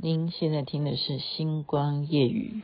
您现在听的是《星光夜雨》。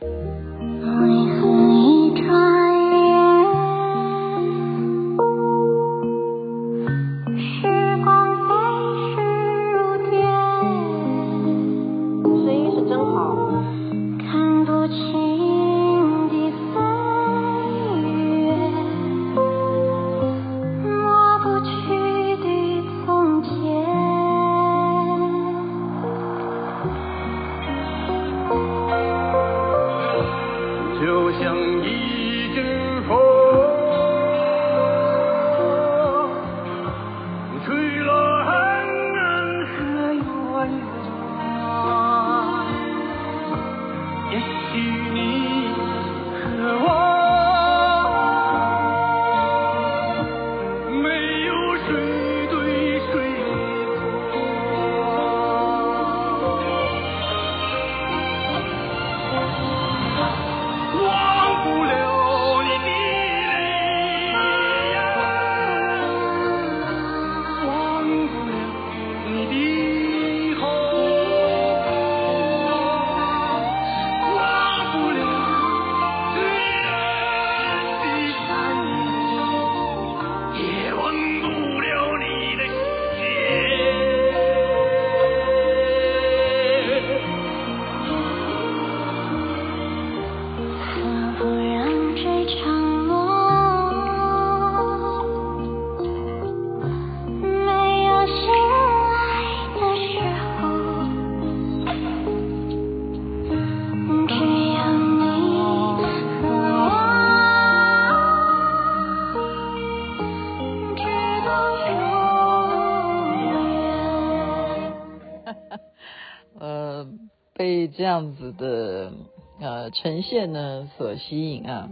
这样子的呃呈现呢，所吸引啊，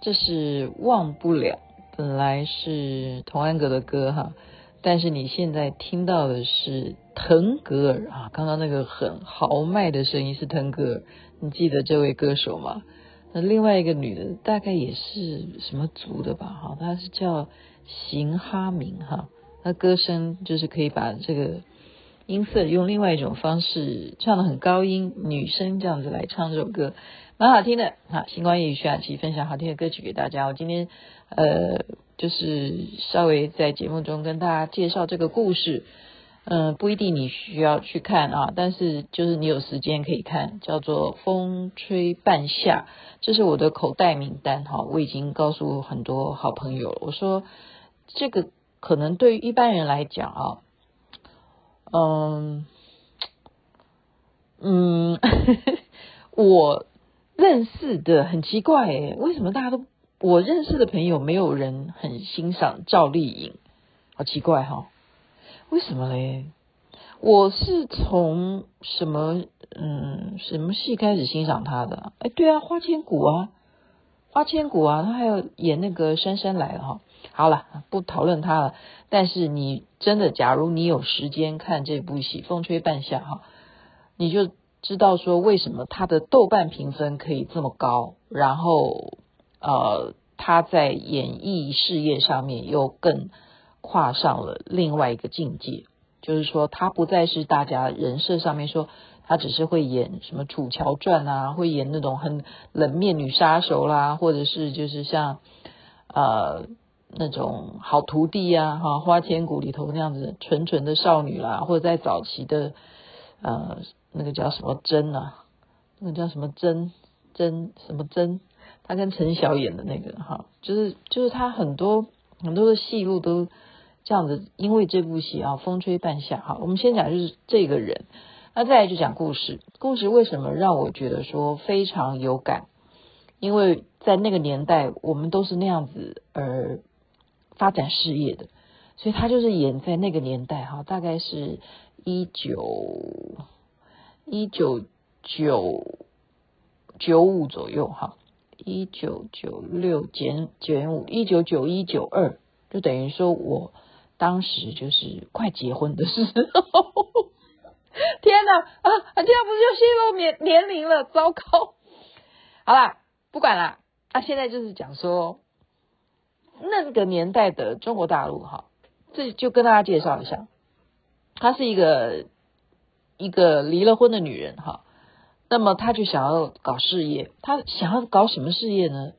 这是忘不了，本来是童安格的歌哈，但是你现在听到的是腾格尔啊，刚刚那个很豪迈的声音是腾格尔，你记得这位歌手吗？那另外一个女的大概也是什么族的吧？哈，她是叫邢哈明哈，她歌声就是可以把这个。音色用另外一种方式唱的很高音，女生这样子来唱这首歌，蛮好听的。好，星光夜雨徐雅琪分享好听的歌曲给大家。我今天呃，就是稍微在节目中跟大家介绍这个故事，嗯、不一定你需要去看啊，但是就是你有时间可以看，叫做《风吹半夏》，这是我的口袋名单哈，我已经告诉很多好朋友了，我说这个可能对于一般人来讲啊。嗯嗯，我认识的很奇怪诶，为什么大家都我认识的朋友没有人很欣赏赵丽颖？好奇怪哈、哦，为什么嘞？我是从什么嗯什么戏开始欣赏她的？哎，对啊，花千骨啊，花千骨啊，她还有演那个姗姗来了哈。好了，不讨论她了。但是你真的，假如你有时间看这部戏《风吹半夏》哈，你就知道说为什么他的豆瓣评分可以这么高，然后呃，他在演艺事业上面又更跨上了另外一个境界，就是说他不再是大家人设上面说他只是会演什么《楚乔传》啊，会演那种很冷面女杀手啦，或者是就是像呃。那种好徒弟呀，哈，花千骨里头那样子纯纯的少女啦，或者在早期的呃那个叫什么真啊，那个叫什么真真什么真，他跟陈晓演的那个哈，就是就是他很多很多的戏路都这样子，因为这部戏啊，风吹半夏哈，我们先讲就是这个人，那再来就讲故事，故事为什么让我觉得说非常有感？因为在那个年代，我们都是那样子而。发展事业的，所以他就是演在那个年代哈，大概是一九一九九九五左右哈，一九九六减减五，一九九一九二，就等于说我当时就是快结婚的时候，天哪啊，这样不是就泄露年年龄了？糟糕！好啦，不管啦，那、啊、现在就是讲说。那个年代的中国大陆，哈，这就跟大家介绍一下，她是一个一个离了婚的女人哈，那么她就想要搞事业，她想要搞什么事业呢？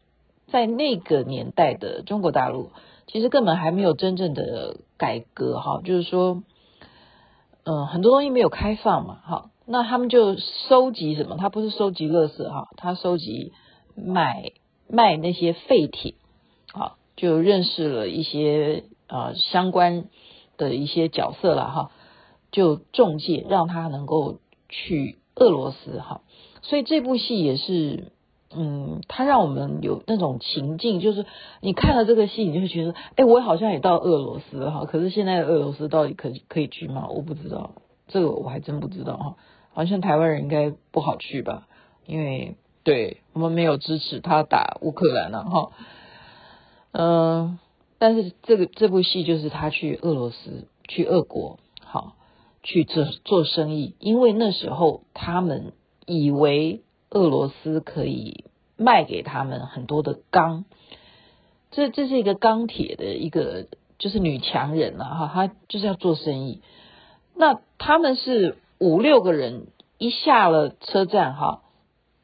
在那个年代的中国大陆，其实根本还没有真正的改革哈，就是说，嗯，很多东西没有开放嘛，哈，那他们就收集什么？他不是收集垃圾哈，他收集买卖那些废铁，啊，就认识了一些呃相关的一些角色了哈，就中介让他能够去俄罗斯哈，所以这部戏也是。嗯，他让我们有那种情境，就是你看了这个戏，你就会觉得，哎，我好像也到俄罗斯哈。可是现在俄罗斯到底可可以去吗？我不知道，这个我还真不知道哈。好像台湾人应该不好去吧，因为对我们没有支持他打乌克兰了哈。嗯，但是这个这部戏就是他去俄罗斯，去俄国，好去做做生意，因为那时候他们以为。俄罗斯可以卖给他们很多的钢，这这是一个钢铁的一个就是女强人了哈，她就是要做生意。那他们是五六个人一下了车站哈，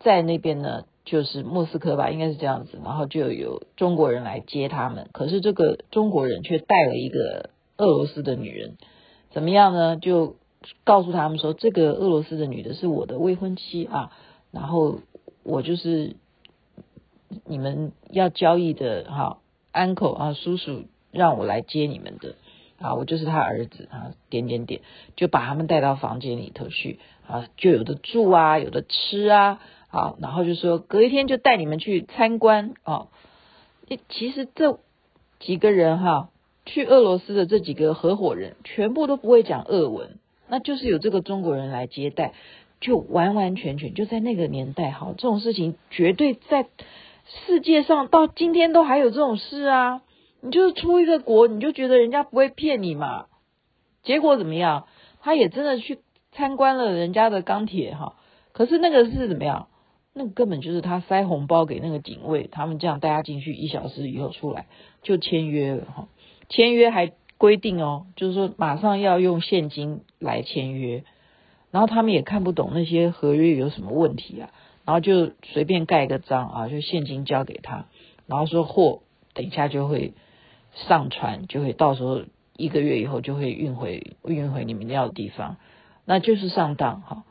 在那边呢就是莫斯科吧，应该是这样子，然后就有中国人来接他们。可是这个中国人却带了一个俄罗斯的女人，怎么样呢？就告诉他们说，这个俄罗斯的女的是我的未婚妻啊。然后我就是你们要交易的哈，uncle 啊，叔叔让我来接你们的啊，我就是他儿子啊，点点点，就把他们带到房间里头去啊，就有的住啊，有的吃啊，好，然后就说隔一天就带你们去参观啊。其实这几个人哈，去俄罗斯的这几个合伙人全部都不会讲俄文，那就是有这个中国人来接待。就完完全全就在那个年代，哈，这种事情绝对在世界上到今天都还有这种事啊！你就是出一个国，你就觉得人家不会骗你嘛？结果怎么样？他也真的去参观了人家的钢铁，哈。可是那个是怎么样？那根本就是他塞红包给那个警卫，他们这样带他进去，一小时以后出来就签约了，哈。签约还规定哦，就是说马上要用现金来签约。然后他们也看不懂那些合约有什么问题啊，然后就随便盖个章啊，就现金交给他，然后说货等一下就会上船，就会到时候一个月以后就会运回运回你们要的地方，那就是上当哈。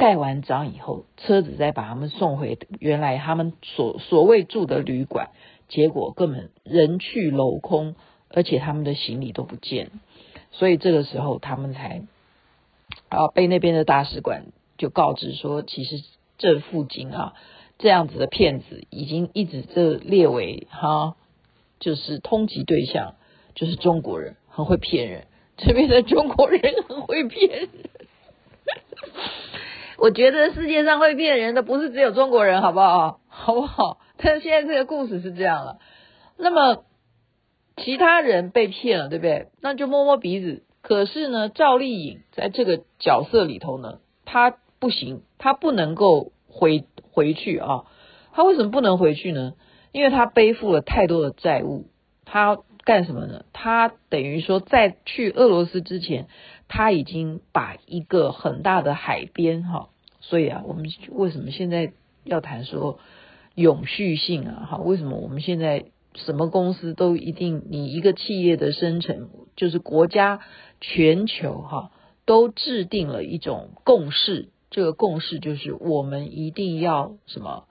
盖完章以后，车子再把他们送回原来他们所所谓住的旅馆，结果根本人去楼空，而且他们的行李都不见，所以这个时候他们才。啊，被那边的大使馆就告知说，其实这附近啊，这样子的骗子已经一直这列为哈，就是通缉对象，就是中国人，很会骗人。这边的中国人很会骗人。我觉得世界上会骗人的不是只有中国人，好不好？好不好？但是现在这个故事是这样了，那么其他人被骗了，对不对？那就摸摸鼻子。可是呢，赵丽颖在这个角色里头呢，她不行，她不能够回回去啊。她为什么不能回去呢？因为她背负了太多的债务。她干什么呢？她等于说，在去俄罗斯之前，他已经把一个很大的海边哈。所以啊，我们为什么现在要谈说永续性啊？哈，为什么我们现在什么公司都一定你一个企业的生成就是国家。全球哈都制定了一种共识，这个共识就是我们一定要什么？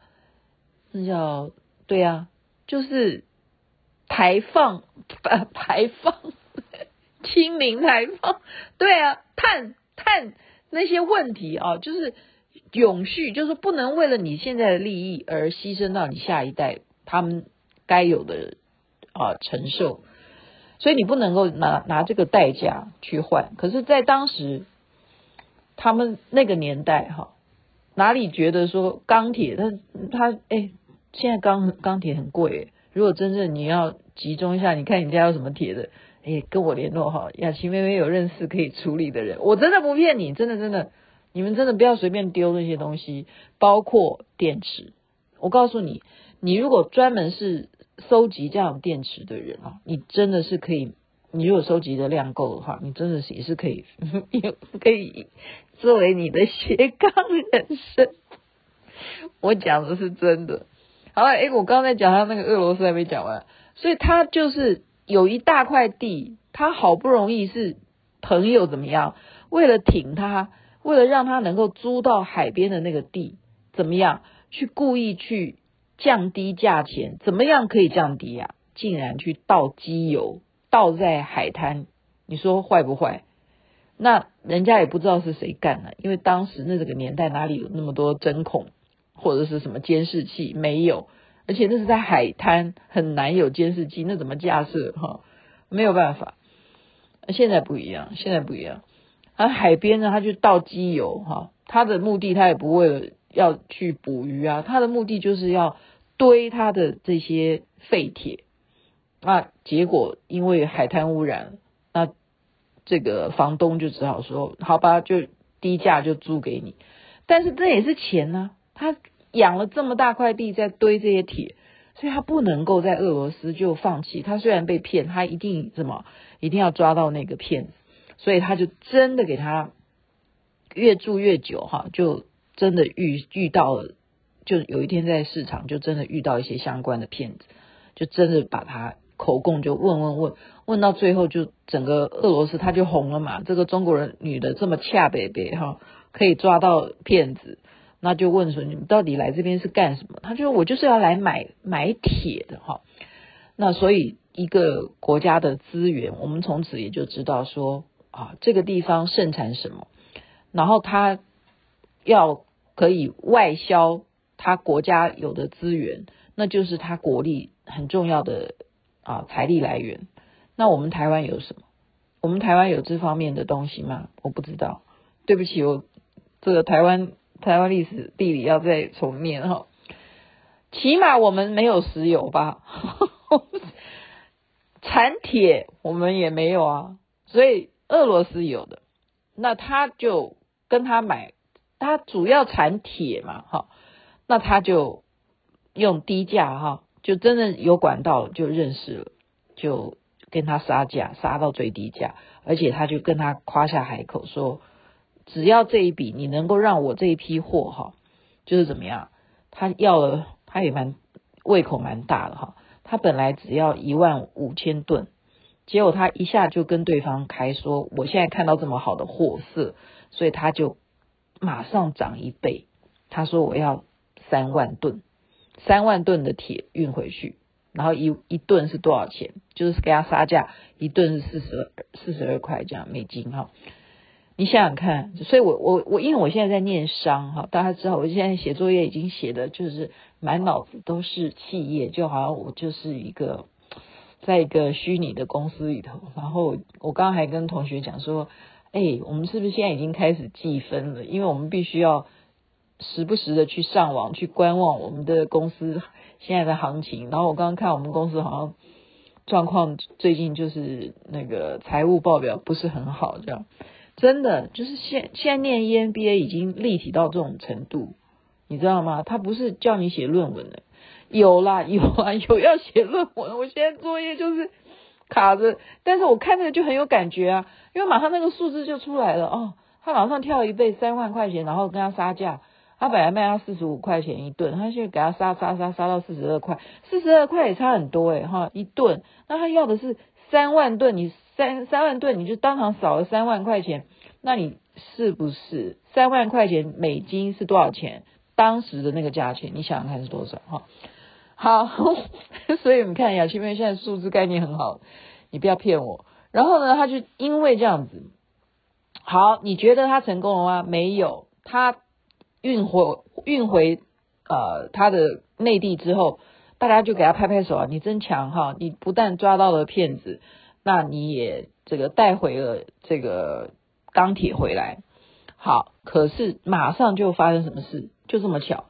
那叫对啊，就是排放排排放清零排放，对啊，碳碳那些问题啊，就是永续，就是不能为了你现在的利益而牺牲到你下一代他们该有的啊承受。所以你不能够拿拿这个代价去换，可是，在当时他们那个年代哈，哪里觉得说钢铁，他他哎，现在钢钢铁很贵，如果真正你要集中一下，你看你家有什么铁的，哎，跟我联络哈，雅琪妹妹有认识可以处理的人，我真的不骗你，真的真的，你们真的不要随便丢那些东西，包括电池，我告诉你，你如果专门是。收集这样电池的人啊，你真的是可以你如果收集的量够的话，你真的是也是可以，也可以作为你的斜杠人生。我讲的是真的。好了，哎，我刚才讲他那个俄罗斯还没讲完，所以他就是有一大块地，他好不容易是朋友怎么样，为了挺他，为了让他能够租到海边的那个地，怎么样去故意去降低价钱？怎么样可以降低啊？竟然去倒机油，倒在海滩，你说坏不坏？那人家也不知道是谁干的，因为当时那个年代哪里有那么多针孔？或者是什么监视器没有，而且那是在海滩，很难有监视器，那怎么架设哈？没有办法。现在不一样，现在不一样。而海边呢，他就倒机油哈，他的目的他也不为了要去捕鱼啊，他的目的就是要堆他的这些废铁。那结果因为海滩污染，那这个房东就只好说，好吧，就低价就租给你，但是这也是钱呢、啊。他养了这么大块地在堆这些铁，所以他不能够在俄罗斯就放弃。他虽然被骗，他一定什么，一定要抓到那个骗子，所以他就真的给他越住越久哈，就真的遇遇到了，就有一天在市场就真的遇到一些相关的骗子，就真的把他口供就问问问问到最后，就整个俄罗斯他就红了嘛。这个中国人女的这么恰北北哈，可以抓到骗子。那就问说，你们到底来这边是干什么？他就说我就是要来买买铁的哈。那所以一个国家的资源，我们从此也就知道说啊，这个地方盛产什么，然后他要可以外销他国家有的资源，那就是他国力很重要的啊财力来源。那我们台湾有什么？我们台湾有这方面的东西吗？我不知道，对不起，我这个台湾。台湾历史地理要再重念哈，起码我们没有石油吧？产铁我们也没有啊，所以俄罗斯有的，那他就跟他买，他主要产铁嘛，哈，那他就用低价哈，就真的有管道就认识了，就跟他杀价，杀到最低价，而且他就跟他夸下海口说。只要这一笔，你能够让我这一批货哈，就是怎么样？他要了，他也蛮胃口蛮大的哈。他本来只要一万五千吨，结果他一下就跟对方开说，我现在看到这么好的货色，所以他就马上涨一倍。他说我要三万吨，三万吨的铁运回去，然后一一吨是多少钱？就是给他杀价，一吨是四十二四十二块这样美金哈。你想想看，所以我我我，因为我现在在念商哈，大家知道我现在写作业已经写的就是满脑子都是企业，就好像我就是一个在一个虚拟的公司里头。然后我刚刚还跟同学讲说，哎，我们是不是现在已经开始计分了？因为我们必须要时不时的去上网去观望我们的公司现在的行情。然后我刚刚看我们公司好像状况最近就是那个财务报表不是很好，这样。真的就是现现在念 EMBA 已经立体到这种程度，你知道吗？他不是叫你写论文的，有啦 有啊有要写论文。我现在作业就是卡着，但是我看着就很有感觉啊，因为马上那个数字就出来了哦，他马上跳一倍三万块钱，然后跟他杀价，他本来卖他四十五块钱一吨，他现在给他杀杀杀杀到四十二块，四十二块也差很多诶哈一吨，那他要的是三万吨，你。三三万吨，你就当场少了三万块钱，那你是不是三万块钱美金是多少钱？当时的那个价钱，你想想看是多少？哈，好，所以你看雅琪妹现在数字概念很好，你不要骗我。然后呢，他就因为这样子，好，你觉得他成功了吗？没有，他运回运回呃他的内地之后，大家就给他拍拍手啊，你真强哈！你不但抓到了骗子。那你也这个带回了这个钢铁回来，好，可是马上就发生什么事？就这么巧，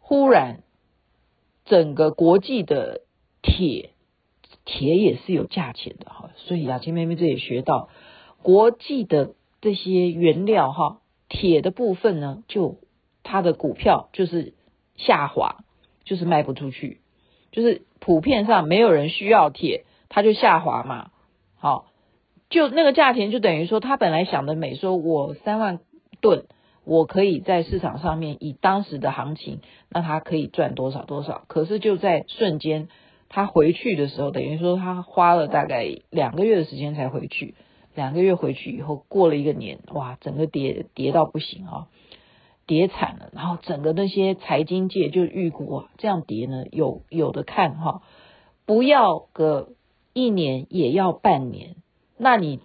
忽然整个国际的铁铁也是有价钱的哈，所以雅琪妹妹这也学到国际的这些原料哈，铁的部分呢，就它的股票就是下滑，就是卖不出去，就是普遍上没有人需要铁，它就下滑嘛。好，就那个价钱就等于说，他本来想的美，说我三万吨，我可以在市场上面以当时的行情，那他可以赚多少多少。可是就在瞬间，他回去的时候，等于说他花了大概两个月的时间才回去。两个月回去以后，过了一个年，哇，整个跌跌到不行啊，跌惨了。然后整个那些财经界就预估啊，这样跌呢，有有的看哈，不要个一年也要半年。那你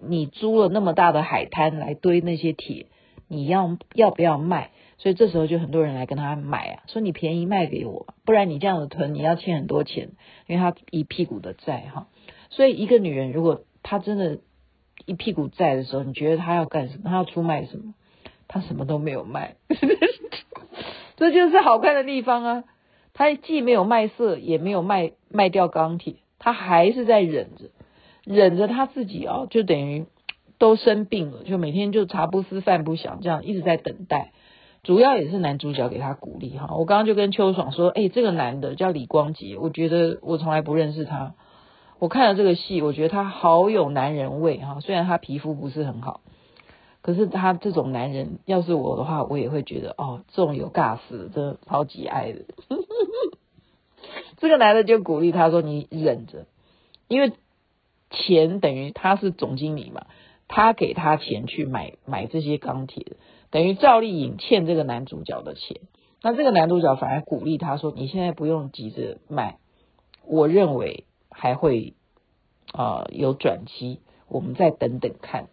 你租了那么大的海滩来堆那些铁，你要要不要卖？所以这时候就很多人来跟他买啊，说你便宜卖给我，不然你这样子囤，你要欠很多钱，因为他一屁股的债哈。所以一个女人如果她真的。一屁股债的时候，你觉得她要干什么？她要出卖什么？她什么都没有卖，这就是好看的地方啊！她既没有卖色，也没有卖卖掉钢铁，他还是在忍着，忍着他自己哦，就等于都生病了，就每天就茶不思饭不想，这样一直在等待。主要也是男主角给他鼓励哈。我刚刚就跟秋爽说，哎，这个男的叫李光洁，我觉得我从来不认识他。我看了这个戏，我觉得他好有男人味哈。虽然他皮肤不是很好，可是他这种男人，要是我的话，我也会觉得哦，这种有尬死，真的超级爱的。这个男的就鼓励他说：“你忍着，因为钱等于他是总经理嘛，他给他钱去买买这些钢铁，等于赵丽颖欠这个男主角的钱。那这个男主角反而鼓励他说：你现在不用急着卖，我认为。”还会啊、有转机，我们再等等看。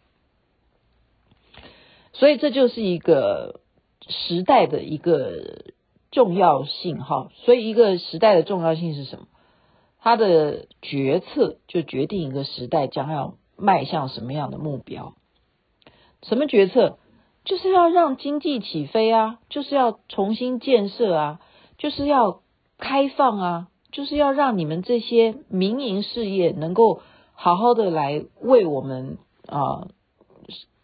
所以这就是一个时代的一个重要性哈。所以一个时代的重要性是什么？它的决策就决定一个时代将要迈向什么样的目标。什么决策？就是要让经济起飞啊，就是要重新建设啊，就是要开放啊。就是要让你们这些民营事业能够好好的来为我们啊、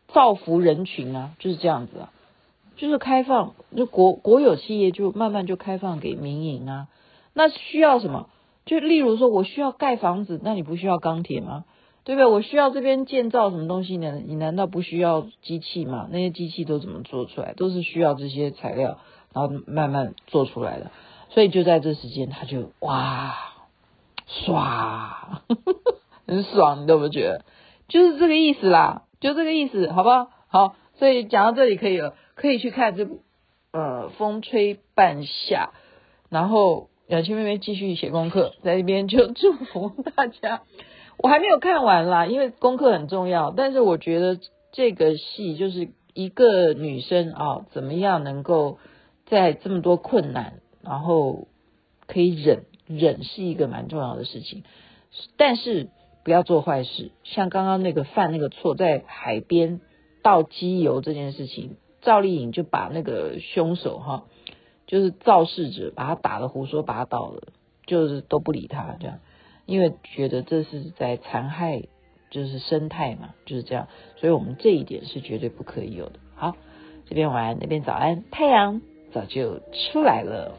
造福人群啊，就是这样子啊，就是开放，就国国有企业就慢慢就开放给民营啊。那需要什么？就例如说，我需要盖房子，那你不需要钢铁吗？对不对？我需要这边建造什么东西呢？你难道不需要机器吗？那些机器都怎么做出来？都是需要这些材料，然后慢慢做出来的。所以就在这时间，他就哇刷，很爽，你都不觉得？就是这个意思啦，就这个意思，好不好？好，所以讲到这里可以了，可以去看这部呃《风吹半夏》，然后雅琪妹妹继续写功课，在这边就祝福大家。我还没有看完啦，因为功课很重要，但是我觉得这个戏就是一个女生啊，怎么样能够在这么多困难。然后可以忍，忍是一个蛮重要的事情，但是不要做坏事。像刚刚那个犯那个错，在海边倒机油这件事情，赵丽颖就把那个凶手哈，就是肇事者，把他打得胡说八道的，就是都不理他这样，因为觉得这是在残害就是生态嘛，就是这样。所以我们这一点是绝对不可以有的。好，这边晚安，那边早安，太阳早就出来了。